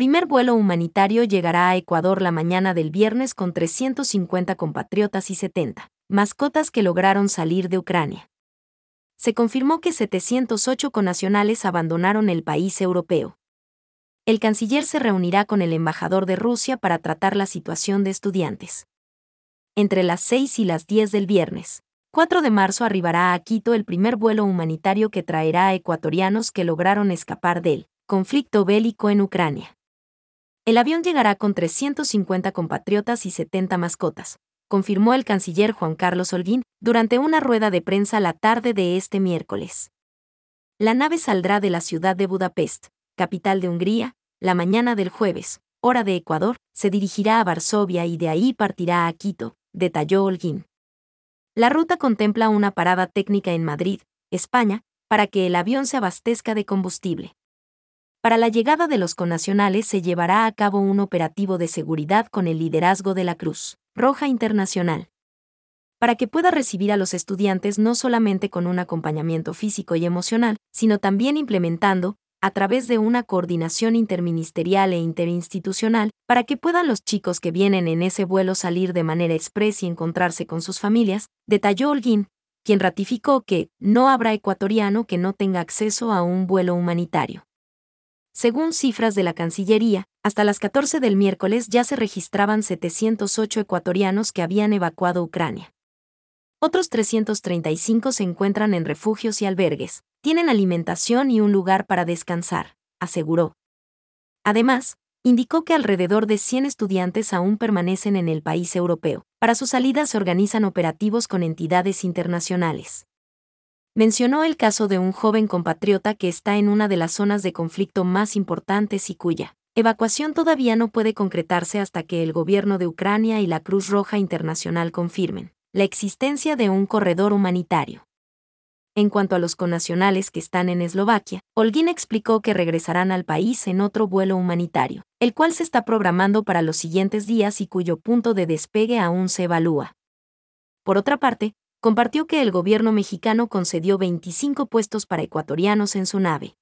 Primer vuelo humanitario llegará a Ecuador la mañana del viernes con 350 compatriotas y 70 mascotas que lograron salir de Ucrania. Se confirmó que 708 conacionales abandonaron el país europeo. El canciller se reunirá con el embajador de Rusia para tratar la situación de estudiantes. Entre las 6 y las 10 del viernes, 4 de marzo arribará a Quito el primer vuelo humanitario que traerá a ecuatorianos que lograron escapar del conflicto bélico en Ucrania. El avión llegará con 350 compatriotas y 70 mascotas, confirmó el canciller Juan Carlos Holguín durante una rueda de prensa la tarde de este miércoles. La nave saldrá de la ciudad de Budapest, capital de Hungría, la mañana del jueves, hora de Ecuador, se dirigirá a Varsovia y de ahí partirá a Quito, detalló Holguín. La ruta contempla una parada técnica en Madrid, España, para que el avión se abastezca de combustible. Para la llegada de los conacionales se llevará a cabo un operativo de seguridad con el liderazgo de la Cruz Roja Internacional. Para que pueda recibir a los estudiantes no solamente con un acompañamiento físico y emocional, sino también implementando, a través de una coordinación interministerial e interinstitucional, para que puedan los chicos que vienen en ese vuelo salir de manera express y encontrarse con sus familias, detalló Holguín, quien ratificó que no habrá ecuatoriano que no tenga acceso a un vuelo humanitario. Según cifras de la Cancillería, hasta las 14 del miércoles ya se registraban 708 ecuatorianos que habían evacuado Ucrania. Otros 335 se encuentran en refugios y albergues, tienen alimentación y un lugar para descansar, aseguró. Además, indicó que alrededor de 100 estudiantes aún permanecen en el país europeo. Para su salida se organizan operativos con entidades internacionales mencionó el caso de un joven compatriota que está en una de las zonas de conflicto más importantes y cuya evacuación todavía no puede concretarse hasta que el gobierno de Ucrania y la Cruz Roja Internacional confirmen la existencia de un corredor humanitario. En cuanto a los conacionales que están en Eslovaquia, Holguín explicó que regresarán al país en otro vuelo humanitario, el cual se está programando para los siguientes días y cuyo punto de despegue aún se evalúa. Por otra parte, compartió que el gobierno mexicano concedió 25 puestos para ecuatorianos en su nave.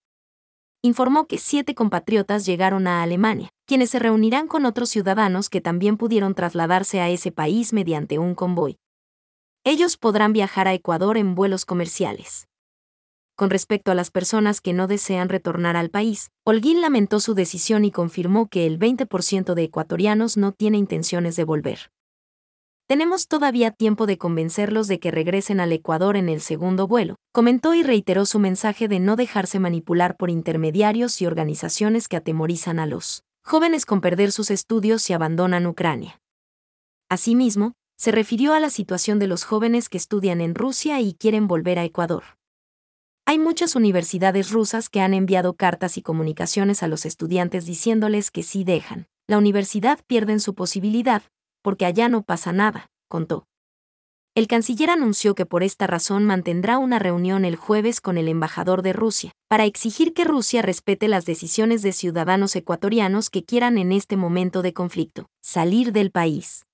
Informó que siete compatriotas llegaron a Alemania, quienes se reunirán con otros ciudadanos que también pudieron trasladarse a ese país mediante un convoy. Ellos podrán viajar a Ecuador en vuelos comerciales. Con respecto a las personas que no desean retornar al país, Holguín lamentó su decisión y confirmó que el 20% de ecuatorianos no tiene intenciones de volver. Tenemos todavía tiempo de convencerlos de que regresen al Ecuador en el segundo vuelo, comentó y reiteró su mensaje de no dejarse manipular por intermediarios y organizaciones que atemorizan a los jóvenes con perder sus estudios si abandonan Ucrania. Asimismo, se refirió a la situación de los jóvenes que estudian en Rusia y quieren volver a Ecuador. Hay muchas universidades rusas que han enviado cartas y comunicaciones a los estudiantes diciéndoles que si dejan la universidad pierden su posibilidad, porque allá no pasa nada, contó. El canciller anunció que por esta razón mantendrá una reunión el jueves con el embajador de Rusia, para exigir que Rusia respete las decisiones de ciudadanos ecuatorianos que quieran en este momento de conflicto salir del país.